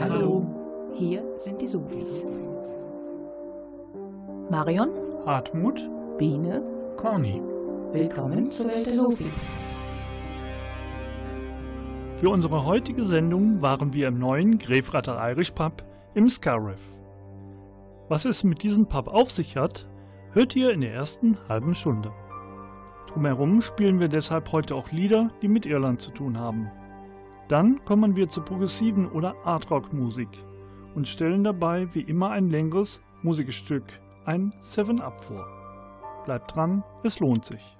Hallo. Hier sind die Sofis. Marion, Hartmut, Biene, Corny. willkommen zur Welt der Sofis. Für unsere heutige Sendung waren wir im neuen Grefrater Irish Pub im Scariff. Was es mit diesem Pub auf sich hat, hört ihr in der ersten halben Stunde. Drumherum spielen wir deshalb heute auch Lieder, die mit Irland zu tun haben. Dann kommen wir zur progressiven oder Art-Rock-Musik und stellen dabei wie immer ein längeres Musikstück, ein Seven Up vor. Bleibt dran, es lohnt sich.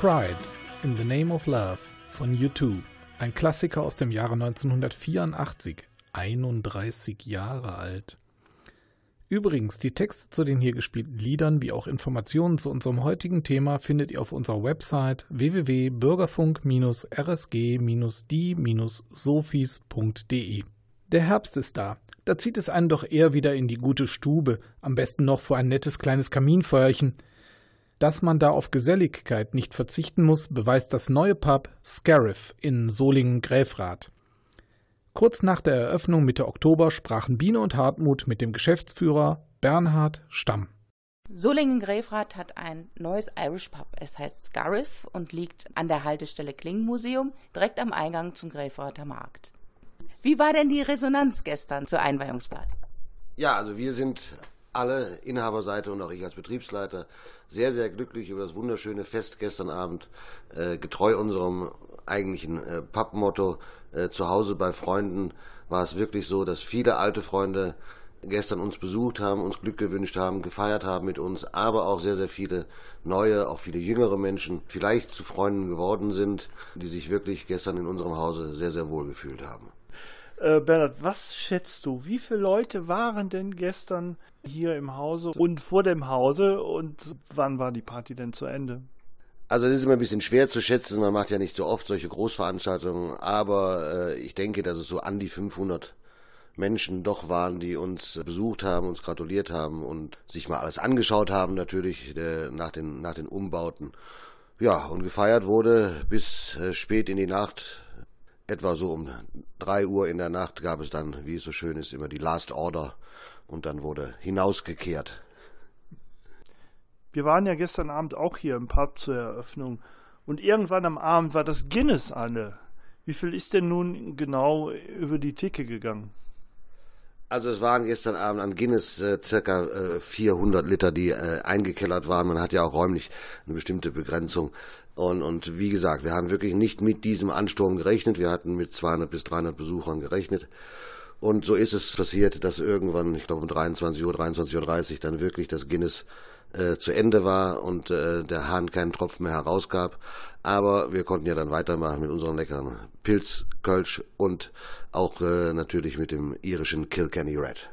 Pride in the Name of Love von U2. Ein Klassiker aus dem Jahre 1984. 31 Jahre alt. Übrigens, die Texte zu den hier gespielten Liedern wie auch Informationen zu unserem heutigen Thema findet ihr auf unserer Website www.bürgerfunk-rsg-die-sophies.de. Der Herbst ist da. Da zieht es einen doch eher wieder in die gute Stube, am besten noch vor ein nettes kleines Kaminfeuerchen. Dass man da auf Geselligkeit nicht verzichten muss, beweist das neue Pub Scariff in Solingen-Gräfrath. Kurz nach der Eröffnung Mitte Oktober sprachen Biene und Hartmut mit dem Geschäftsführer Bernhard Stamm. Solingen-Grefrath hat ein neues Irish Pub. Es heißt Scariff und liegt an der Haltestelle Klingenmuseum, direkt am Eingang zum Grefrather Markt. Wie war denn die Resonanz gestern zur Einweihungsparty? Ja, also wir sind alle Inhaberseite und auch ich als Betriebsleiter sehr, sehr glücklich über das wunderschöne Fest gestern Abend, äh, getreu unserem eigentlichen äh, Pappmotto äh, zu Hause bei Freunden war es wirklich so, dass viele alte Freunde gestern uns besucht haben, uns Glück gewünscht haben, gefeiert haben mit uns, aber auch sehr, sehr viele neue, auch viele jüngere Menschen vielleicht zu Freunden geworden sind, die sich wirklich gestern in unserem Hause sehr, sehr wohl gefühlt haben. Äh, Bernhard, was schätzt du? Wie viele Leute waren denn gestern hier im Hause und vor dem Hause und wann war die Party denn zu Ende? Also es ist immer ein bisschen schwer zu schätzen, man macht ja nicht so oft solche Großveranstaltungen, aber äh, ich denke, dass es so an die 500 Menschen doch waren, die uns besucht haben, uns gratuliert haben und sich mal alles angeschaut haben natürlich äh, nach, den, nach den Umbauten. Ja, und gefeiert wurde bis äh, spät in die Nacht, etwa so um drei Uhr in der Nacht gab es dann, wie es so schön ist, immer die Last Order und dann wurde hinausgekehrt. Wir waren ja gestern Abend auch hier im Pub zur Eröffnung und irgendwann am Abend war das Guinness alle. Wie viel ist denn nun genau über die Theke gegangen? Also es waren gestern Abend an Guinness äh, circa äh, 400 Liter, die äh, eingekellert waren. Man hat ja auch räumlich eine bestimmte Begrenzung. Und, und wie gesagt, wir haben wirklich nicht mit diesem Ansturm gerechnet. Wir hatten mit 200 bis 300 Besuchern gerechnet. Und so ist es passiert, dass irgendwann, ich glaube um 23 Uhr, 23.30 Uhr dann wirklich das Guinness äh, zu Ende war und äh, der Hahn keinen Tropfen mehr herausgab. Aber wir konnten ja dann weitermachen mit unseren leckeren Pilz, Kölsch und auch äh, natürlich mit dem irischen Kilkenny Red.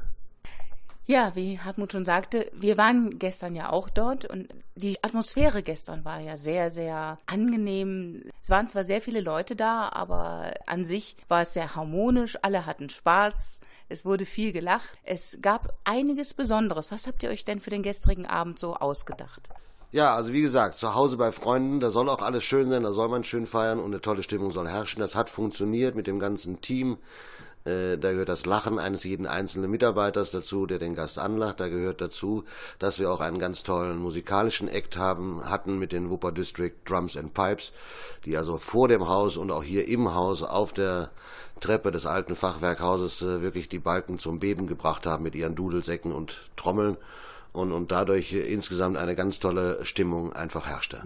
Ja, wie Hartmut schon sagte, wir waren gestern ja auch dort und die Atmosphäre gestern war ja sehr, sehr angenehm. Es waren zwar sehr viele Leute da, aber an sich war es sehr harmonisch, alle hatten Spaß, es wurde viel gelacht, es gab einiges Besonderes. Was habt ihr euch denn für den gestrigen Abend so ausgedacht? Ja, also wie gesagt, zu Hause bei Freunden, da soll auch alles schön sein, da soll man schön feiern und eine tolle Stimmung soll herrschen. Das hat funktioniert mit dem ganzen Team. Äh, Da gehört das Lachen eines jeden einzelnen Mitarbeiters dazu, der den Gast anlacht. Da gehört dazu, dass wir auch einen ganz tollen musikalischen Act haben, hatten mit den Wupper District Drums and Pipes, die also vor dem Haus und auch hier im Haus auf der Treppe des alten Fachwerkhauses äh, wirklich die Balken zum Beben gebracht haben mit ihren Dudelsäcken und Trommeln und, und dadurch äh, insgesamt eine ganz tolle Stimmung einfach herrschte.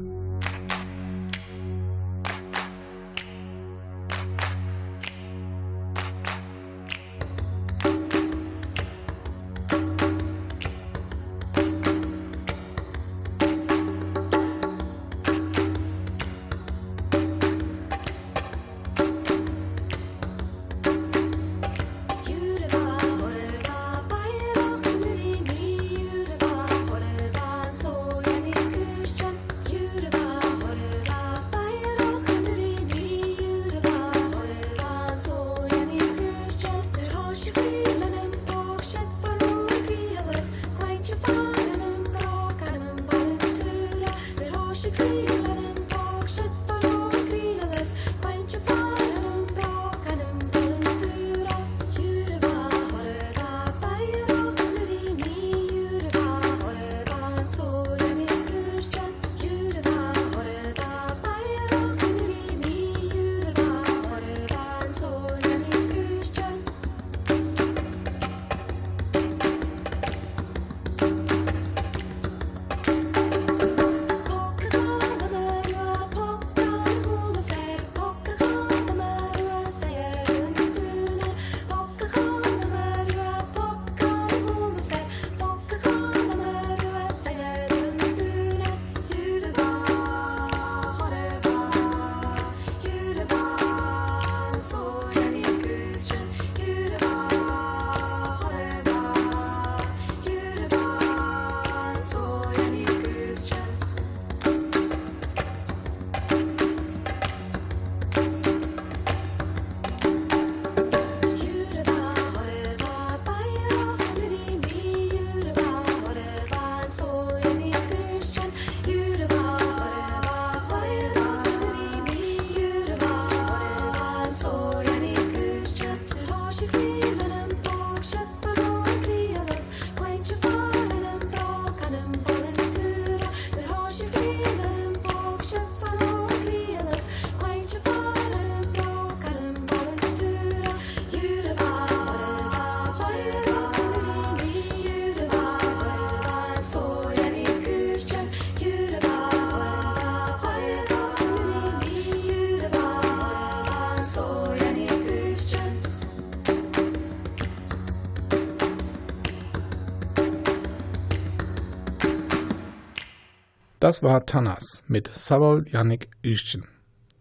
Das war Tanas mit Savol Yannick Üschen.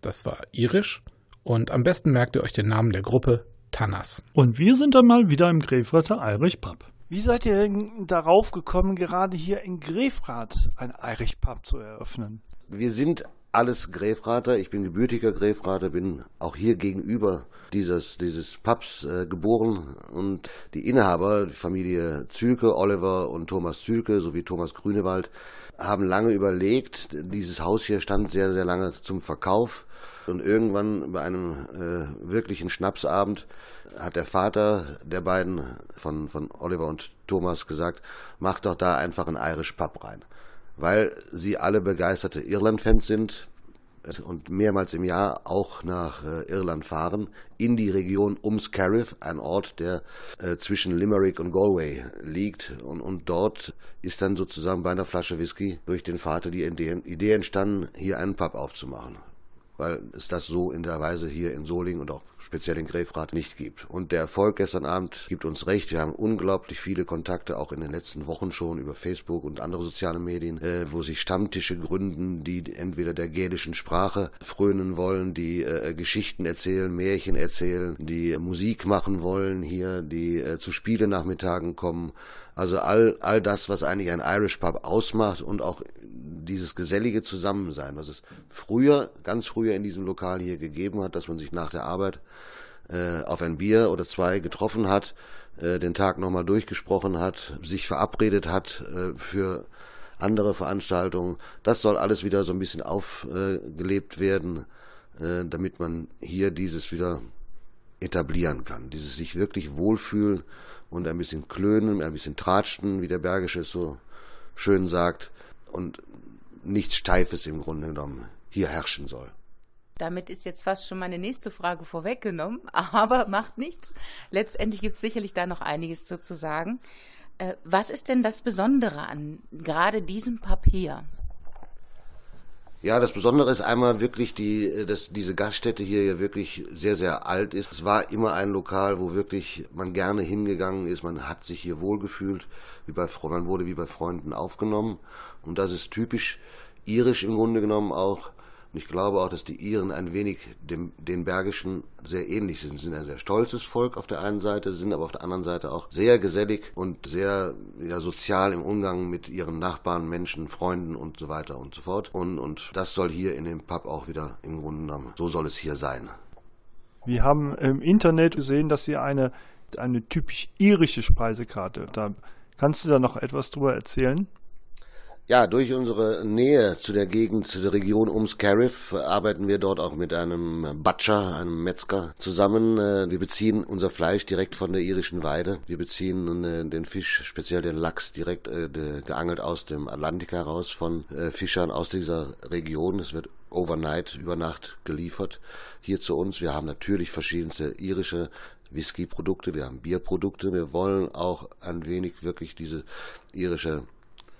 Das war irisch und am besten merkt ihr euch den Namen der Gruppe Tanas. Und wir sind dann mal wieder im Grefrater Irish Pub. Wie seid ihr denn darauf gekommen, gerade hier in Grefrath ein Irish Pub zu eröffnen? Wir sind alles Gräfrater. Ich bin gebürtiger Gräfrater, bin auch hier gegenüber dieses, dieses Pubs äh, geboren und die Inhaber, die Familie Zülke, Oliver und Thomas Zülke sowie Thomas Grünewald, haben lange überlegt. Dieses Haus hier stand sehr, sehr lange zum Verkauf und irgendwann bei einem äh, wirklichen Schnapsabend hat der Vater der beiden von, von Oliver und Thomas gesagt, mach doch da einfach einen Irish Pub rein weil sie alle begeisterte Irland-Fans sind und mehrmals im Jahr auch nach äh, Irland fahren, in die Region um Scariff, ein Ort, der äh, zwischen Limerick und Galway liegt. Und, und dort ist dann sozusagen bei einer Flasche Whisky durch den Vater die Idee, Idee entstanden, hier einen Pub aufzumachen. Weil es das so in der Weise hier in Solingen und auch speziell in Grefrath nicht gibt. Und der Erfolg gestern Abend gibt uns recht. Wir haben unglaublich viele Kontakte, auch in den letzten Wochen schon über Facebook und andere soziale Medien, äh, wo sich Stammtische gründen, die entweder der gälischen Sprache frönen wollen, die äh, Geschichten erzählen, Märchen erzählen, die Musik machen wollen hier, die äh, zu Spielenachmittagen kommen. Also all, all das, was eigentlich ein Irish Pub ausmacht und auch dieses gesellige Zusammensein, was es früher, ganz früher in diesem Lokal hier gegeben hat, dass man sich nach der Arbeit äh, auf ein Bier oder zwei getroffen hat, äh, den Tag nochmal durchgesprochen hat, sich verabredet hat äh, für andere Veranstaltungen. Das soll alles wieder so ein bisschen aufgelebt werden, äh, damit man hier dieses wieder etablieren kann. Dieses sich wirklich wohlfühlen und ein bisschen klönen, ein bisschen tratschen, wie der Bergische so schön sagt, und nichts Steifes im Grunde genommen hier herrschen soll. Damit ist jetzt fast schon meine nächste Frage vorweggenommen, aber macht nichts. Letztendlich gibt es sicherlich da noch einiges zu, zu sagen. Äh, was ist denn das Besondere an gerade diesem Pub hier? Ja, das Besondere ist einmal wirklich, die, dass diese Gaststätte hier ja wirklich sehr, sehr alt ist. Es war immer ein Lokal, wo wirklich man gerne hingegangen ist. Man hat sich hier wohlgefühlt, wie bei, man wurde wie bei Freunden aufgenommen. Und das ist typisch irisch im Grunde genommen auch. Und ich glaube auch, dass die Iren ein wenig dem, den Bergischen sehr ähnlich sind. Sie sind ein sehr stolzes Volk auf der einen Seite, sind aber auf der anderen Seite auch sehr gesellig und sehr ja, sozial im Umgang mit ihren Nachbarn, Menschen, Freunden und so weiter und so fort. Und, und das soll hier in dem Pub auch wieder im Grunde genommen, so soll es hier sein. Wir haben im Internet gesehen, dass ihr eine, eine typisch irische Speisekarte da. Kannst du da noch etwas drüber erzählen? Ja, durch unsere Nähe zu der Gegend, zu der Region um Scariff, arbeiten wir dort auch mit einem Butcher, einem Metzger, zusammen. Äh, Wir beziehen unser Fleisch direkt von der irischen Weide. Wir beziehen äh, den Fisch, speziell den Lachs, direkt äh, geangelt aus dem Atlantik heraus von äh, Fischern aus dieser Region. Es wird overnight, über Nacht geliefert hier zu uns. Wir haben natürlich verschiedenste irische Whisky-Produkte, wir haben Bierprodukte. Wir wollen auch ein wenig wirklich diese irische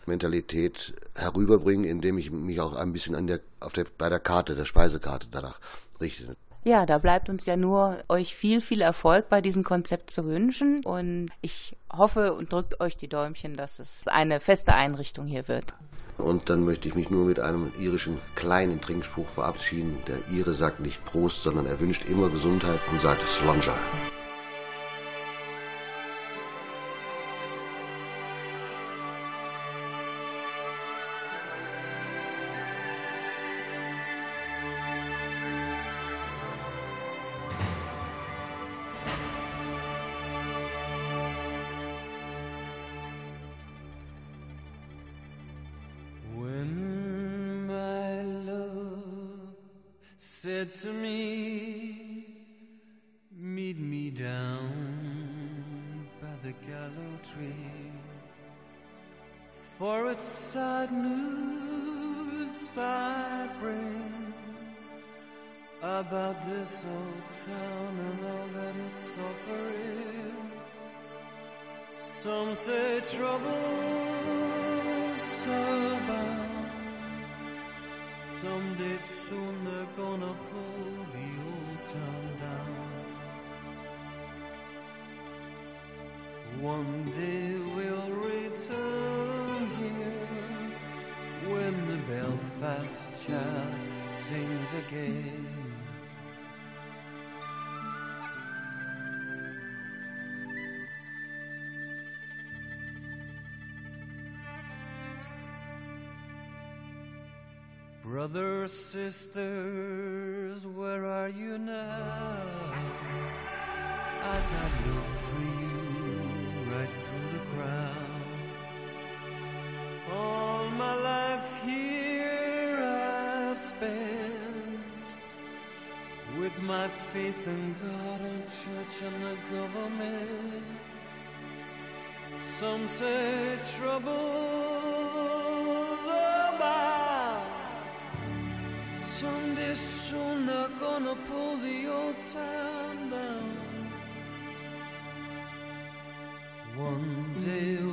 Mentalität herüberbringen, indem ich mich auch ein bisschen an der, auf der, bei der Karte, der Speisekarte danach richte. Ja, da bleibt uns ja nur, euch viel, viel Erfolg bei diesem Konzept zu wünschen. Und ich hoffe und drückt euch die Däumchen, dass es eine feste Einrichtung hier wird. Und dann möchte ich mich nur mit einem irischen kleinen Trinkspruch verabschieden. Der Ire sagt nicht Prost, sondern er wünscht immer Gesundheit und sagt Slonja. Brothers, sisters, where are you now? As I look for you right through the crowd. All my life here I've spent with my faith in God and church and the government. Some say trouble You're not gonna pull the old town down. One day.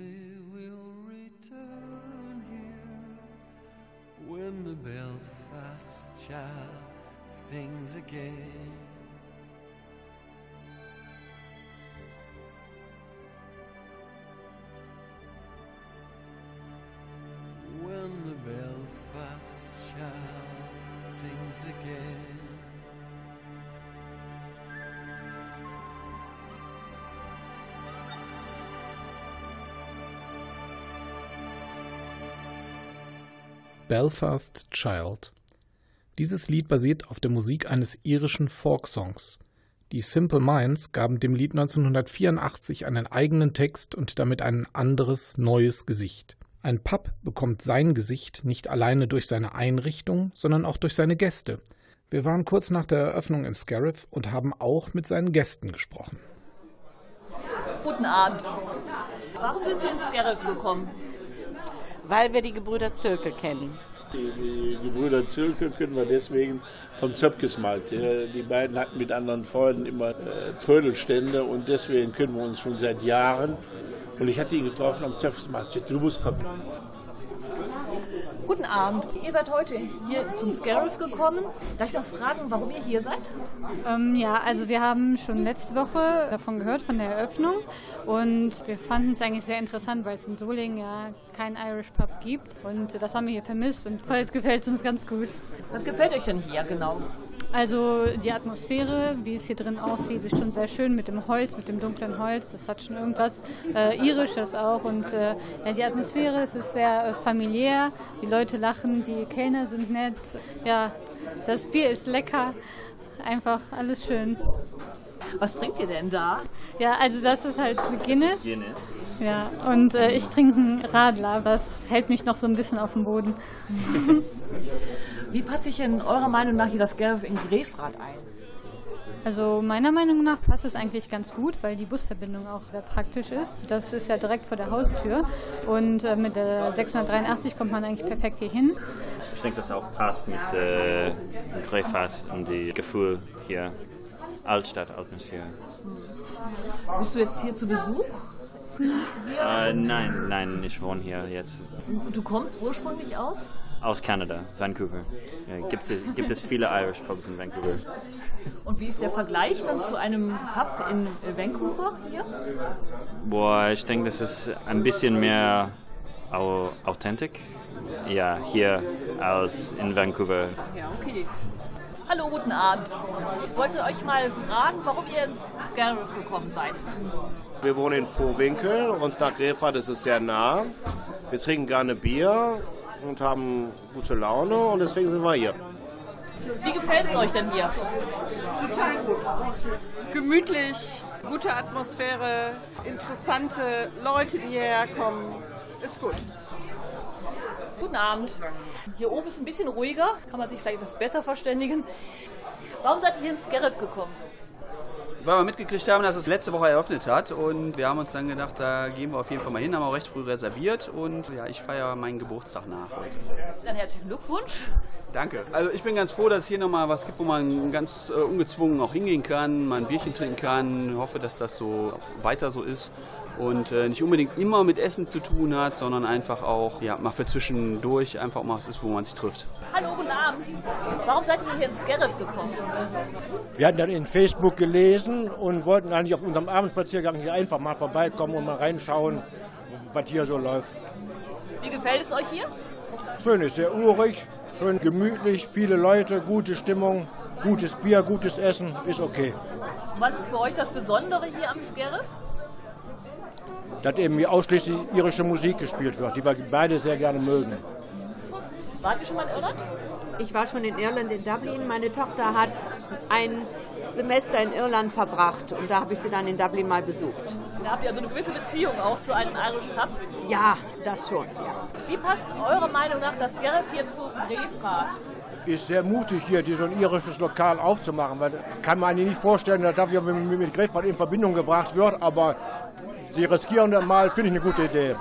someday we'll return here when the Belfast child sings again. Belfast Child. Dieses Lied basiert auf der Musik eines irischen Folksongs. Die Simple Minds gaben dem Lied 1984 einen eigenen Text und damit ein anderes, neues Gesicht. Ein Pub bekommt sein Gesicht nicht alleine durch seine Einrichtung, sondern auch durch seine Gäste. Wir waren kurz nach der Eröffnung im Scarif und haben auch mit seinen Gästen gesprochen. Guten Abend. Warum sind Sie ins Scarif gekommen? Weil wir die Gebrüder Zirkel kennen. Die, die Gebrüder Zirkel kennen wir deswegen vom Zöpkesmarkt. Ja, Die beiden hatten mit anderen Freunden immer äh, Trödelstände und deswegen kennen wir uns schon seit Jahren. Und ich hatte ihn getroffen am Zöpkesmarkt. Ich sagte, Du musst kommen. Guten Abend. Ihr seid heute hier zum Scarif gekommen. Darf ich mal fragen, warum ihr hier seid? Ähm, ja, also wir haben schon letzte Woche davon gehört, von der Eröffnung. Und wir fanden es eigentlich sehr interessant, weil es in Solingen ja keinen Irish Pub gibt. Und das haben wir hier vermisst und heute gefällt es uns ganz gut. Was gefällt euch denn hier genau? Also die Atmosphäre, wie es hier drin aussieht, ist schon sehr schön mit dem Holz, mit dem dunklen Holz. Das hat schon irgendwas äh, Irisches auch. Und äh, ja, die Atmosphäre, es ist sehr äh, familiär. Die Leute lachen, die Kellner sind nett. Ja, das Bier ist lecker. Einfach alles schön. Was trinkt ihr denn da? Ja, also das ist halt Guinness. Guinness. Ja, und äh, ich trinke einen Radler. Das hält mich noch so ein bisschen auf dem Boden. Wie passt sich denn eurer Meinung nach hier das Scarif in Grefrath ein? Also meiner Meinung nach passt es eigentlich ganz gut, weil die Busverbindung auch sehr praktisch ist. Das ist ja direkt vor der Haustür und äh, mit der 683 kommt man eigentlich perfekt hier hin. Ich denke, das auch passt mit äh, Grefrath und die Gefühl hier. Altstadt-Atmosphäre. Bist du jetzt hier zu Besuch? Äh, nein, nein, ich wohne hier jetzt Und du kommst ursprünglich aus? Aus Kanada, Vancouver. Ja, gibt, es, gibt es viele Irish Pubs in Vancouver? Und wie ist der Vergleich dann zu einem Pub in Vancouver hier? Boah, ich denke, das ist ein bisschen mehr au authentisch. Ja, hier als in Vancouver. Ja, okay. Hallo, guten Abend. Ich wollte euch mal fragen, warum ihr ins Scarif gekommen seid. Wir wohnen in Vohwinkel und nach Grefrath ist es sehr nah. Wir trinken gerne Bier und haben gute Laune und deswegen sind wir hier. Wie gefällt es euch denn hier? Total gut. Gemütlich, gute Atmosphäre, interessante Leute, die hierher kommen. Ist gut. Guten Abend. Hier oben ist ein bisschen ruhiger, kann man sich vielleicht etwas besser verständigen. Warum seid ihr hier ins Scarif gekommen? Weil wir mitgekriegt haben, dass es letzte Woche eröffnet hat und wir haben uns dann gedacht, da gehen wir auf jeden Fall mal hin, haben auch recht früh reserviert und ja, ich feiere meinen Geburtstag nach heute. Dann herzlichen Glückwunsch. Danke. Also ich bin ganz froh, dass es hier nochmal was gibt, wo man ganz äh, ungezwungen auch hingehen kann, mal ein Bierchen trinken kann. Ich hoffe, dass das so weiter so ist und äh, nicht unbedingt immer mit Essen zu tun hat, sondern einfach auch ja, mal für zwischendurch einfach mal was ist, wo man sich trifft. Hallo, guten Abend. Warum seid ihr hier ins Scarif gekommen? Wir hatten dann in Facebook gelesen und wollten eigentlich auf unserem Abendspaziergang hier einfach mal vorbeikommen und mal reinschauen, was hier so läuft. Wie gefällt es euch hier? Schön ist sehr urig, schön gemütlich, viele Leute, gute Stimmung, gutes Bier, gutes Essen, ist okay. Was ist für euch das Besondere hier am Scarif? Dass eben hier ausschließlich irische Musik gespielt wird, die wir beide sehr gerne mögen. Wart ihr schon mal in Irland? Ich war schon in Irland, in Dublin. Meine Tochter hat ein Semester in Irland verbracht und da habe ich sie dann in Dublin mal besucht. Da habt ihr also eine gewisse Beziehung auch zu einem Irish Pub. Ja, das schon. Ja. Wie passt eurer Meinung nach das Scarif hier zu Grefrath? Ist sehr mutig hier, so ein irisches Lokal aufzumachen, weil kann man sich nicht vorstellen, dass das hier mit, Grefrath in Verbindung gebracht wird, aber sie riskieren das mal, finde ich eine gute Idee.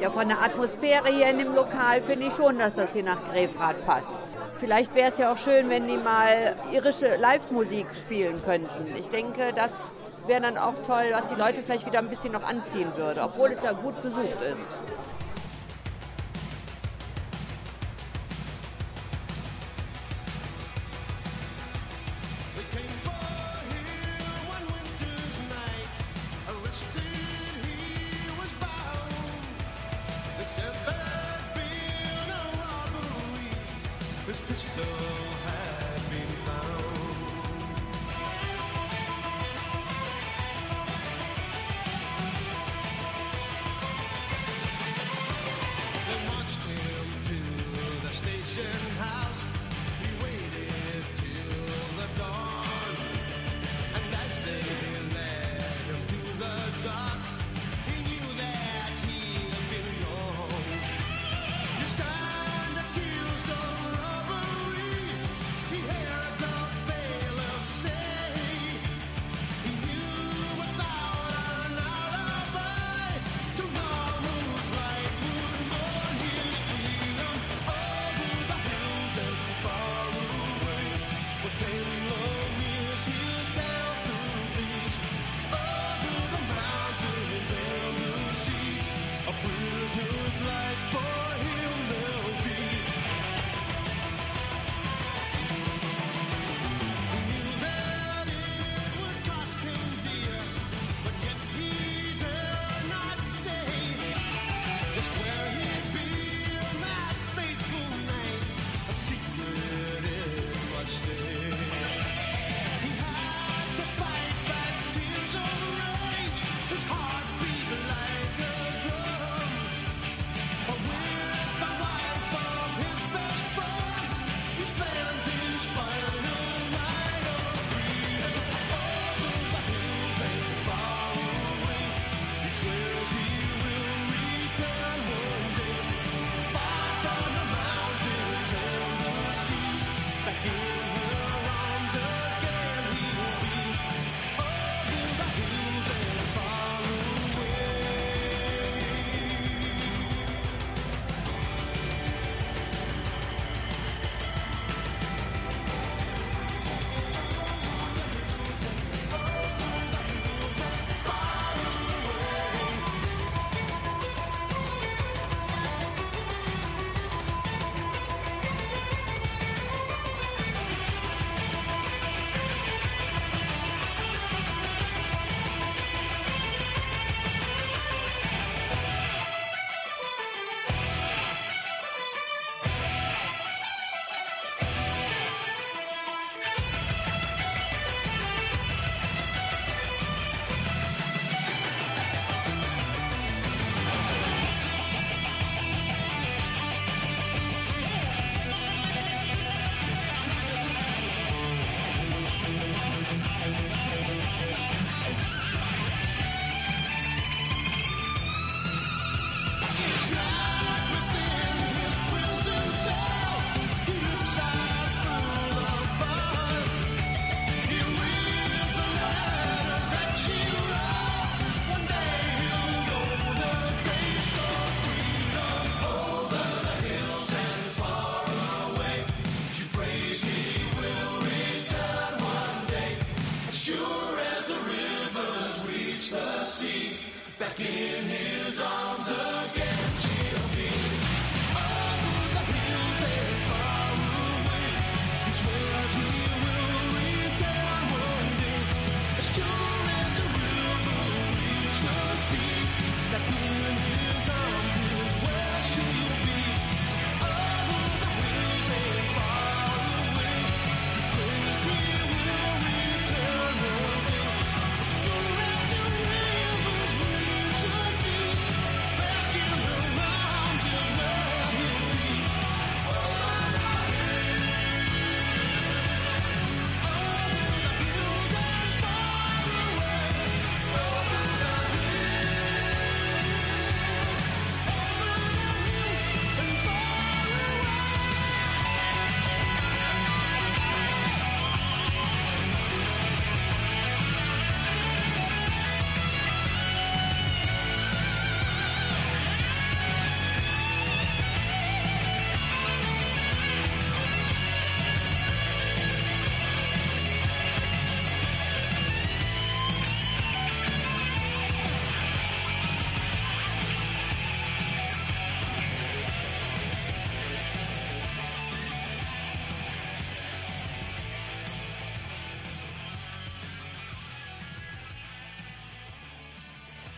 Ja, von der Atmosphäre hier in dem Lokal finde ich schon, dass das hier nach Grefrath passt. Vielleicht wäre es ja auch schön, wenn die mal irische Live-Musik spielen könnten. Ich denke, das wäre dann auch toll, was die Leute vielleicht wieder ein bisschen noch anziehen würde, obwohl es ja gut besucht ist.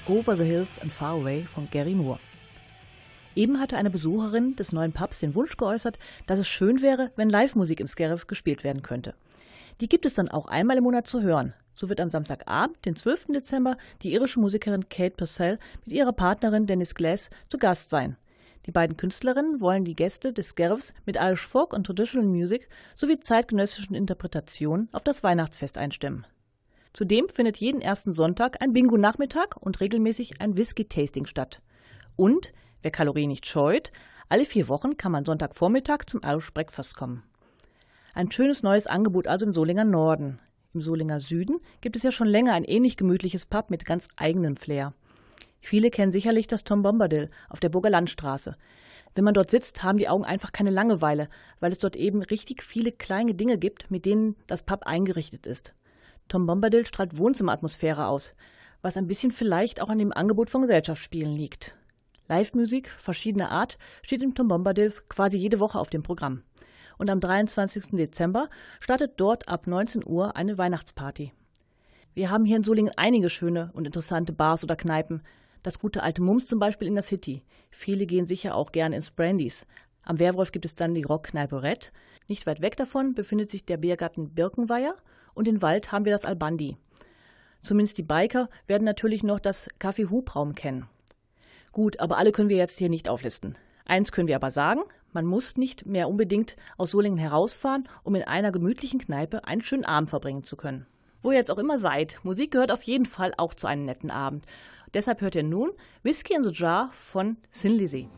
Over the Hills and Far Away von Gary Moore. Eben hatte eine Besucherin des neuen Pubs den Wunsch geäußert, dass es schön wäre, wenn Live-Musik im Scarif gespielt werden könnte. Die gibt es dann auch einmal im Monat zu hören. So wird am Samstagabend, den 12. Dezember, die irische Musikerin Kate Purcell mit ihrer Partnerin Dennis Glass zu Gast sein. Die beiden Künstlerinnen wollen die Gäste des Scarifs mit Irish Folk und Traditional Music sowie zeitgenössischen Interpretationen auf das Weihnachtsfest einstimmen. Zudem findet jeden ersten Sonntag ein Bingo-Nachmittag und regelmäßig ein Whisky-Tasting statt. Und, wer Kalorien nicht scheut, alle vier Wochen kann man Sonntagvormittag zum Irish Breakfast kommen. Ein schönes neues Angebot also im Solinger Norden. Im Solinger Süden gibt es ja schon länger ein ähnlich gemütliches Pub mit ganz eigenem Flair. Viele kennen sicherlich das Tom Bombadil auf der Burger Landstraße. Wenn man dort sitzt, haben die Augen einfach keine Langeweile, weil es dort eben richtig viele kleine Dinge gibt, mit denen das Pub eingerichtet ist. Tom Bombadil strahlt Wohnzimmeratmosphäre aus, was ein bisschen vielleicht auch an dem Angebot von Gesellschaftsspielen liegt. Live-Musik verschiedener Art steht im Tom Bombadil quasi jede Woche auf dem Programm. Und am 23. Dezember startet dort ab 19 Uhr eine Weihnachtsparty. Wir haben hier in Solingen einige schöne und interessante Bars oder Kneipen. Das gute alte Mums zum Beispiel in der City. Viele gehen sicher auch gerne ins Brandys. Am Werwolf gibt es dann die Rockkneipe Red. Nicht weit weg davon befindet sich der Biergarten Birkenweiher und in Wald haben wir das Albandi. Zumindest die Biker werden natürlich noch das Café Hubraum kennen. Gut, aber alle können wir jetzt hier nicht auflisten. Eins können wir aber sagen, man muss nicht mehr unbedingt aus Solingen herausfahren, um in einer gemütlichen Kneipe einen schönen Abend verbringen zu können. Wo ihr jetzt auch immer seid, Musik gehört auf jeden Fall auch zu einem netten Abend. Deshalb hört ihr nun Whiskey in the Jar von Sin Lizzy.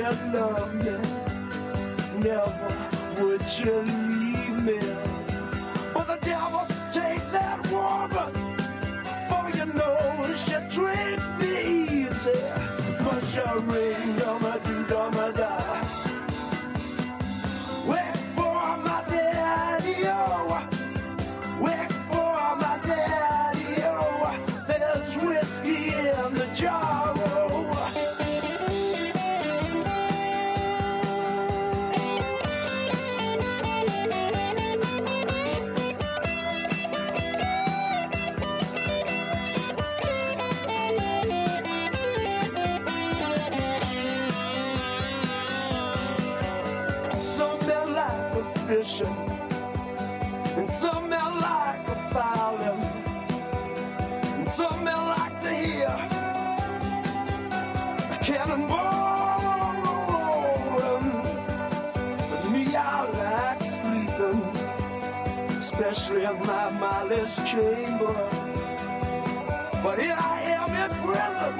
Loved me. Never would you leave me. But the devil take that woman. For you know she treat me easy. But she ring fishing, and some men like a fowling, and some men like to hear a cannonball rolling. But me, I like sleeping, especially in my Molly's chamber. But here I am in prison.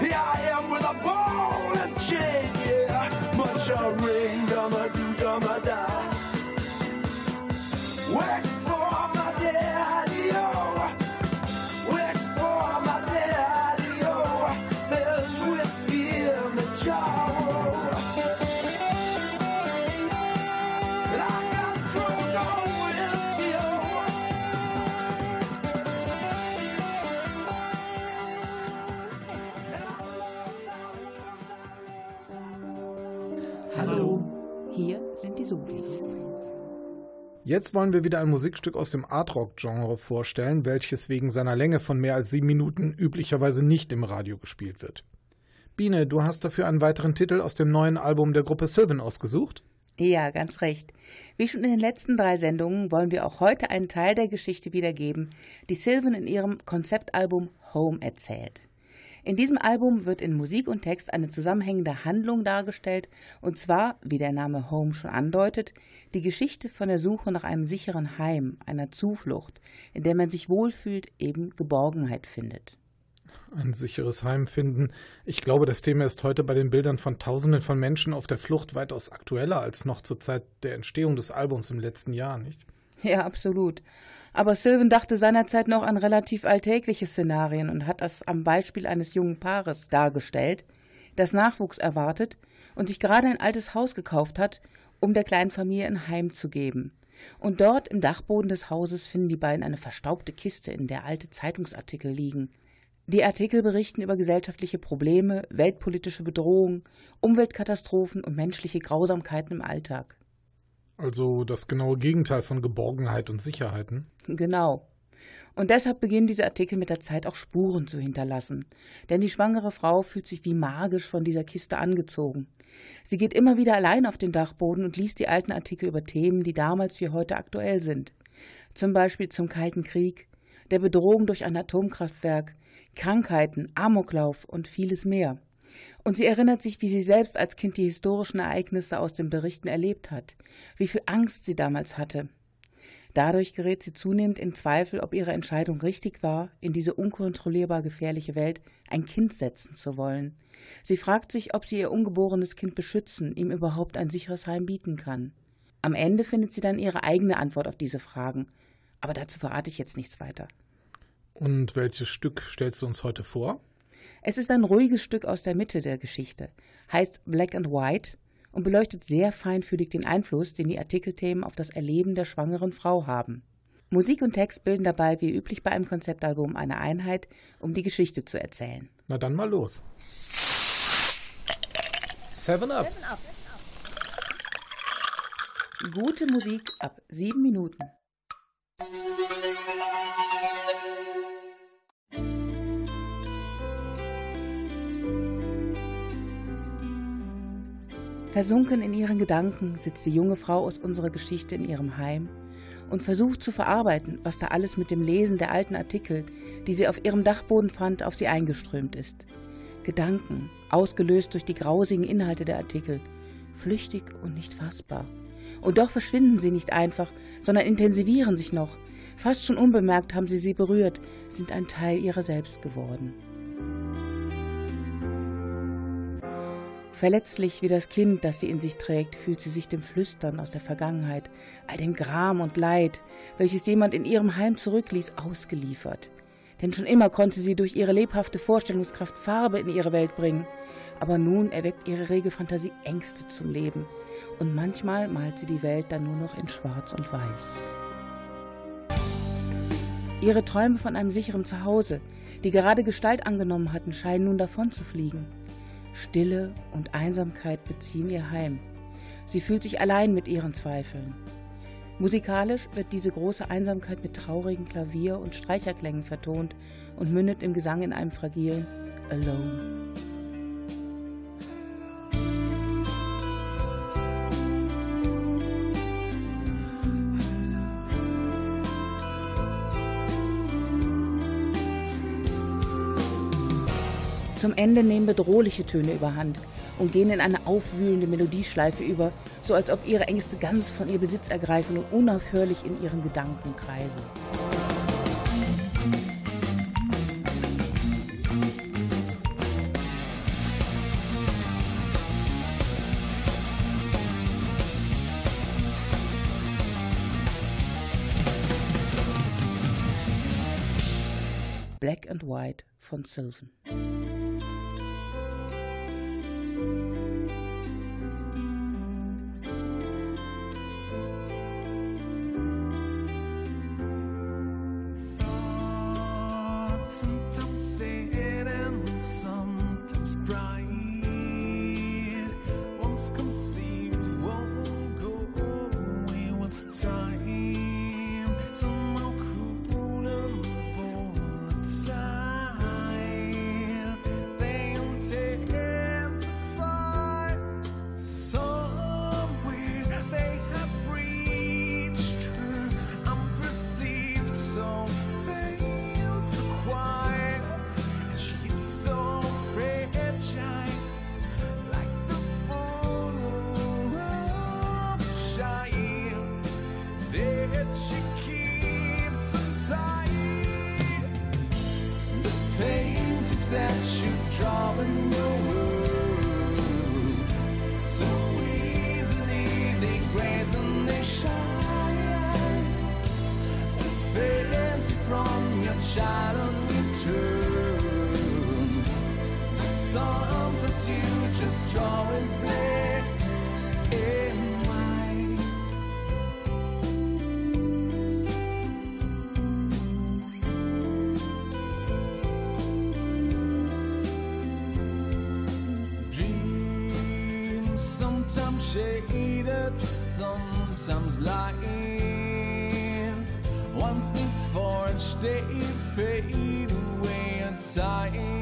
Here I am with a ball and chain, Jetzt wollen wir wieder ein Musikstück aus dem Art-Rock-Genre vorstellen, welches wegen seiner Länge von mehr als sieben Minuten üblicherweise nicht im Radio gespielt wird. Biene, du hast dafür einen weiteren Titel aus dem neuen Album der Gruppe Sylvan ausgesucht? Ja, ganz recht. Wie schon in den letzten drei Sendungen wollen wir auch heute einen Teil der Geschichte wiedergeben, die Sylvan in ihrem Konzeptalbum Home erzählt. In diesem Album wird in Musik und Text eine zusammenhängende Handlung dargestellt, und zwar, wie der Name Home schon andeutet, die Geschichte von der Suche nach einem sicheren Heim, einer Zuflucht, in der man sich wohlfühlt, eben Geborgenheit findet. Ein sicheres Heim finden. Ich glaube, das Thema ist heute bei den Bildern von Tausenden von Menschen auf der Flucht weitaus aktueller als noch zur Zeit der Entstehung des Albums im letzten Jahr, nicht? Ja, absolut. Aber Sylvan dachte seinerzeit noch an relativ alltägliche Szenarien und hat das am Beispiel eines jungen Paares dargestellt, das Nachwuchs erwartet und sich gerade ein altes Haus gekauft hat, um der kleinen Familie ein Heim zu geben. Und dort im Dachboden des Hauses finden die beiden eine verstaubte Kiste, in der alte Zeitungsartikel liegen. Die Artikel berichten über gesellschaftliche Probleme, weltpolitische Bedrohungen, Umweltkatastrophen und menschliche Grausamkeiten im Alltag. Also das genaue Gegenteil von Geborgenheit und Sicherheiten. Genau. Und deshalb beginnen diese Artikel mit der Zeit auch Spuren zu hinterlassen. Denn die schwangere Frau fühlt sich wie magisch von dieser Kiste angezogen. Sie geht immer wieder allein auf den Dachboden und liest die alten Artikel über Themen, die damals wie heute aktuell sind. Zum Beispiel zum Kalten Krieg, der Bedrohung durch ein Atomkraftwerk, Krankheiten, Amoklauf und vieles mehr. Und sie erinnert sich, wie sie selbst als Kind die historischen Ereignisse aus den Berichten erlebt hat, wie viel Angst sie damals hatte. Dadurch gerät sie zunehmend in Zweifel, ob ihre Entscheidung richtig war, in diese unkontrollierbar gefährliche Welt ein Kind setzen zu wollen. Sie fragt sich, ob sie ihr ungeborenes Kind beschützen, ihm überhaupt ein sicheres Heim bieten kann. Am Ende findet sie dann ihre eigene Antwort auf diese Fragen. Aber dazu verrate ich jetzt nichts weiter. Und welches Stück stellst du uns heute vor? Es ist ein ruhiges Stück aus der Mitte der Geschichte, heißt Black and White und beleuchtet sehr feinfühlig den Einfluss, den die Artikelthemen auf das Erleben der schwangeren Frau haben. Musik und Text bilden dabei wie üblich bei einem Konzeptalbum eine Einheit, um die Geschichte zu erzählen. Na dann mal los. Seven Up. Gute Musik ab sieben Minuten. Versunken in ihren Gedanken sitzt die junge Frau aus unserer Geschichte in ihrem Heim und versucht zu verarbeiten, was da alles mit dem Lesen der alten Artikel, die sie auf ihrem Dachboden fand, auf sie eingeströmt ist. Gedanken, ausgelöst durch die grausigen Inhalte der Artikel, flüchtig und nicht fassbar. Und doch verschwinden sie nicht einfach, sondern intensivieren sich noch. Fast schon unbemerkt haben sie sie berührt, sind ein Teil ihrer selbst geworden. Verletzlich wie das Kind, das sie in sich trägt, fühlt sie sich dem Flüstern aus der Vergangenheit, all dem Gram und Leid, welches jemand in ihrem Heim zurückließ, ausgeliefert. Denn schon immer konnte sie durch ihre lebhafte Vorstellungskraft Farbe in ihre Welt bringen. Aber nun erweckt ihre rege Fantasie Ängste zum Leben. Und manchmal malt sie die Welt dann nur noch in Schwarz und Weiß. Ihre Träume von einem sicheren Zuhause, die gerade Gestalt angenommen hatten, scheinen nun davon zu fliegen. Stille und Einsamkeit beziehen ihr Heim. Sie fühlt sich allein mit ihren Zweifeln. Musikalisch wird diese große Einsamkeit mit traurigen Klavier- und Streicherklängen vertont und mündet im Gesang in einem fragilen Alone. Zum Ende nehmen bedrohliche Töne überhand und gehen in eine aufwühlende Melodieschleife über, so als ob ihre Ängste ganz von ihr Besitz ergreifen und unaufhörlich in ihren Gedanken kreisen. Black and White von Sylvan. shot unreturned. Sometimes you just draw and play in mind. Dreams sometimes shaded, sometimes lying. Once they forged, they fade away in.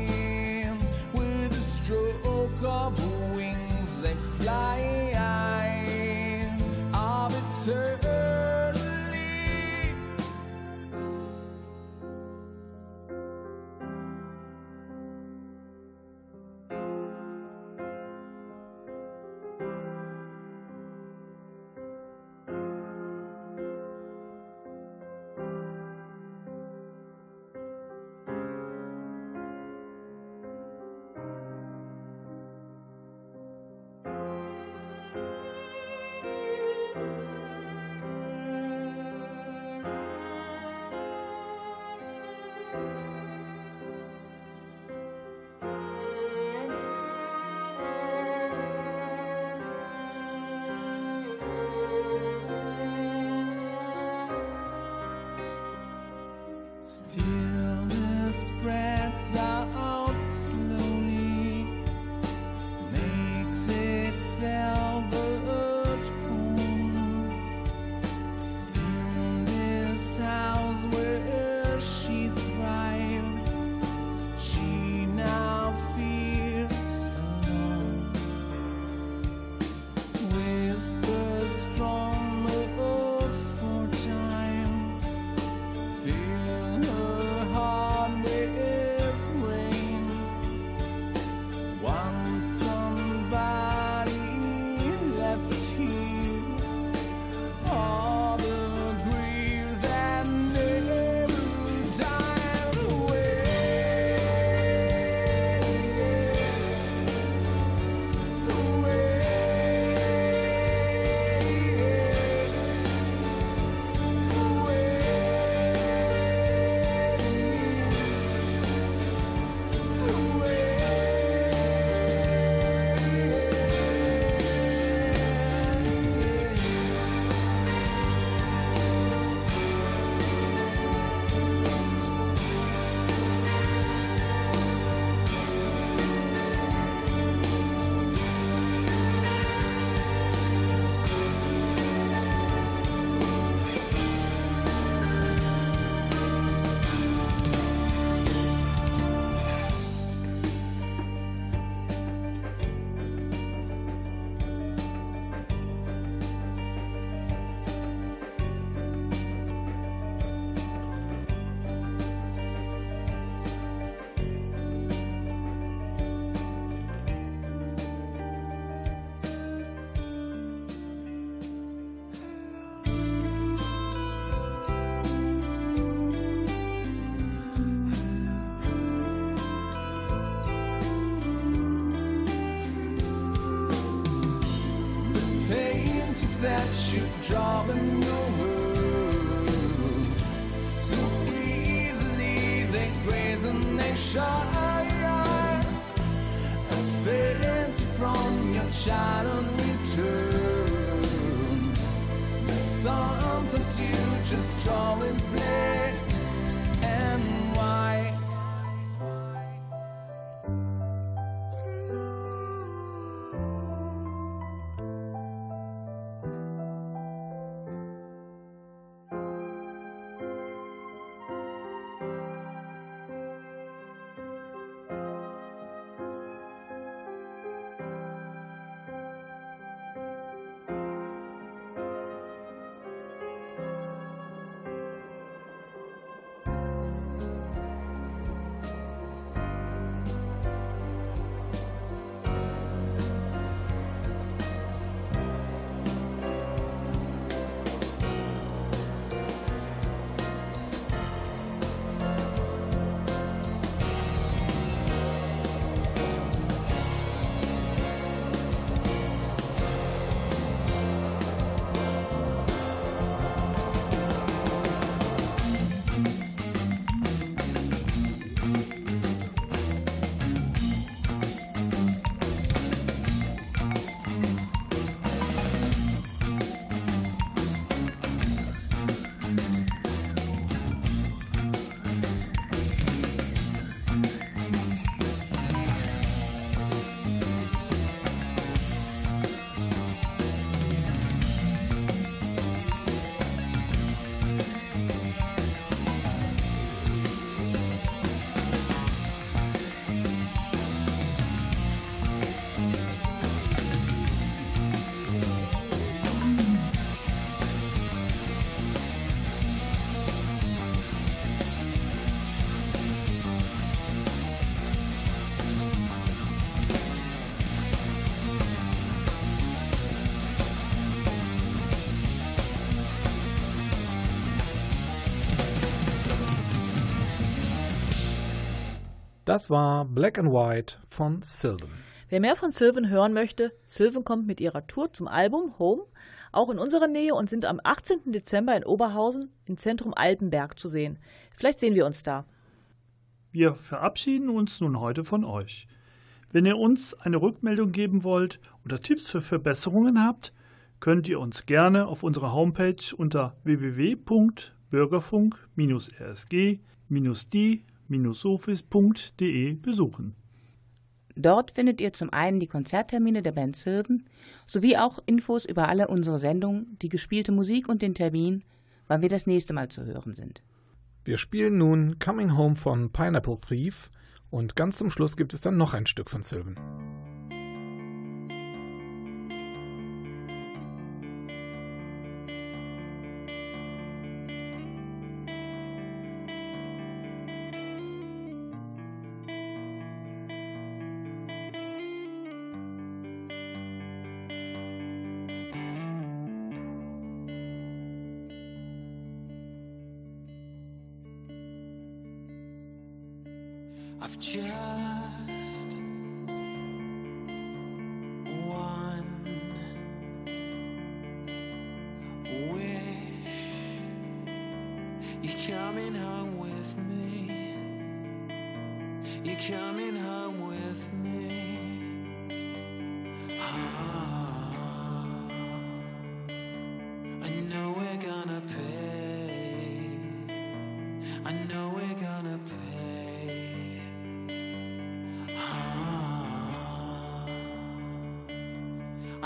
In your world. So easily they graze and they shine. A fadence from your child return. Sometimes you just draw in Das war Black and White von Sylvan. Wer mehr von Sylvan hören möchte, Sylvan kommt mit ihrer Tour zum Album Home auch in unserer Nähe und sind am 18. Dezember in Oberhausen im Zentrum Altenberg zu sehen. Vielleicht sehen wir uns da. Wir verabschieden uns nun heute von euch. Wenn ihr uns eine Rückmeldung geben wollt oder Tipps für Verbesserungen habt, könnt ihr uns gerne auf unserer Homepage unter www.bürgerfunk-rsg-die-sofis.de besuchen. Dort findet ihr zum einen die Konzerttermine der Band Sylvan sowie auch Infos über alle unsere Sendungen, die gespielte Musik und den Termin, wann wir das nächste Mal zu hören sind. Wir spielen nun Coming Home von Pineapple Thief und ganz zum Schluss gibt es dann noch ein Stück von Sylvan. I've just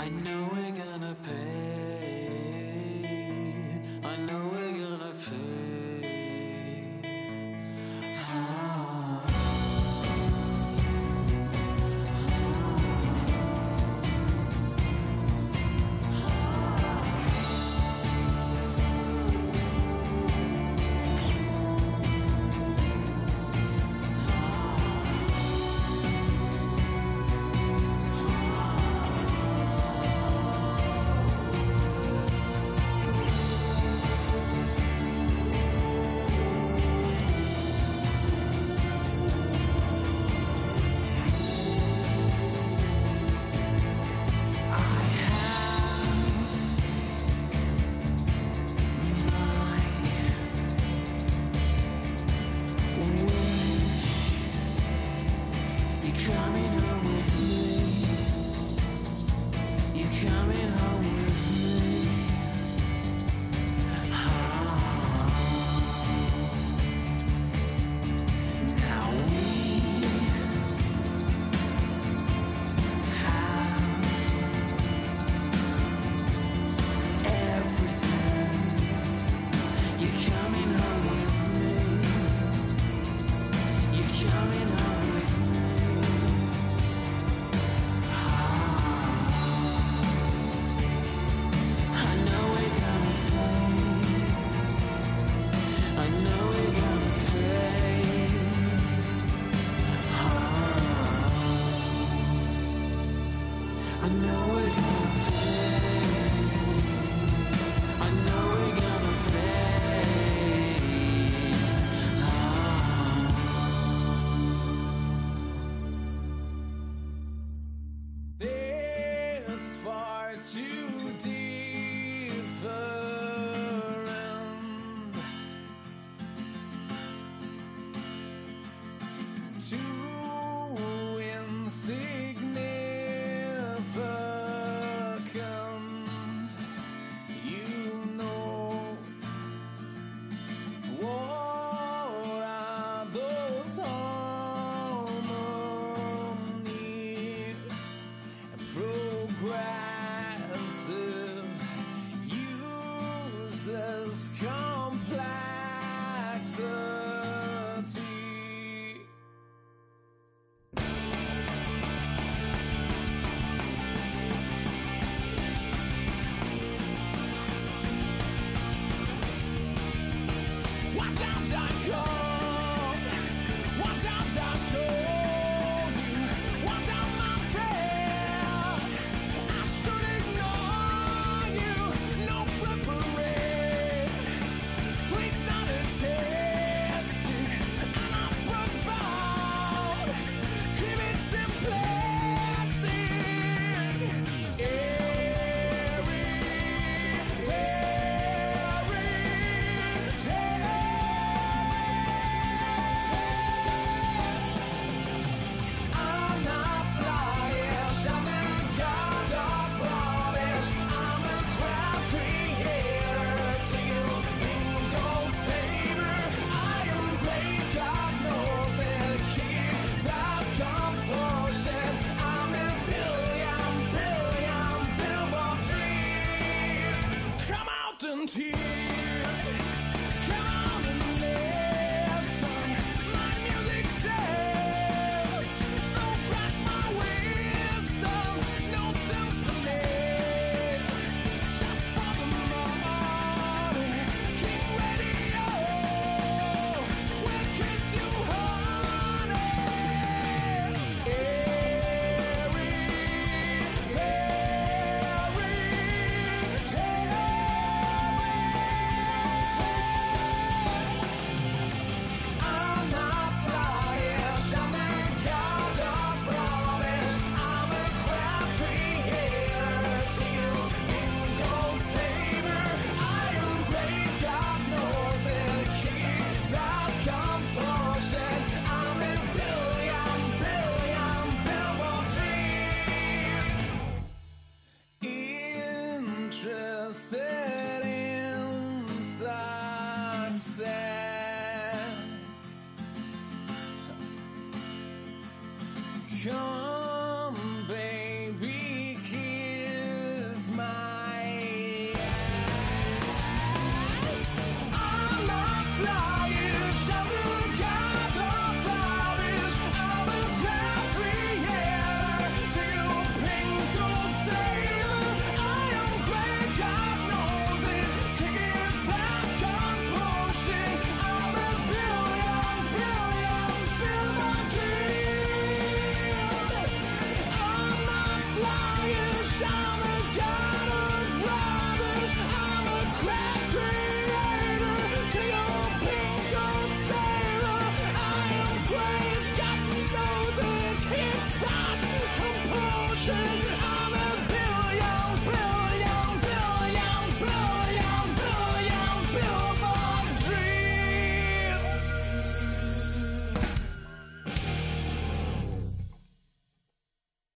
I know we're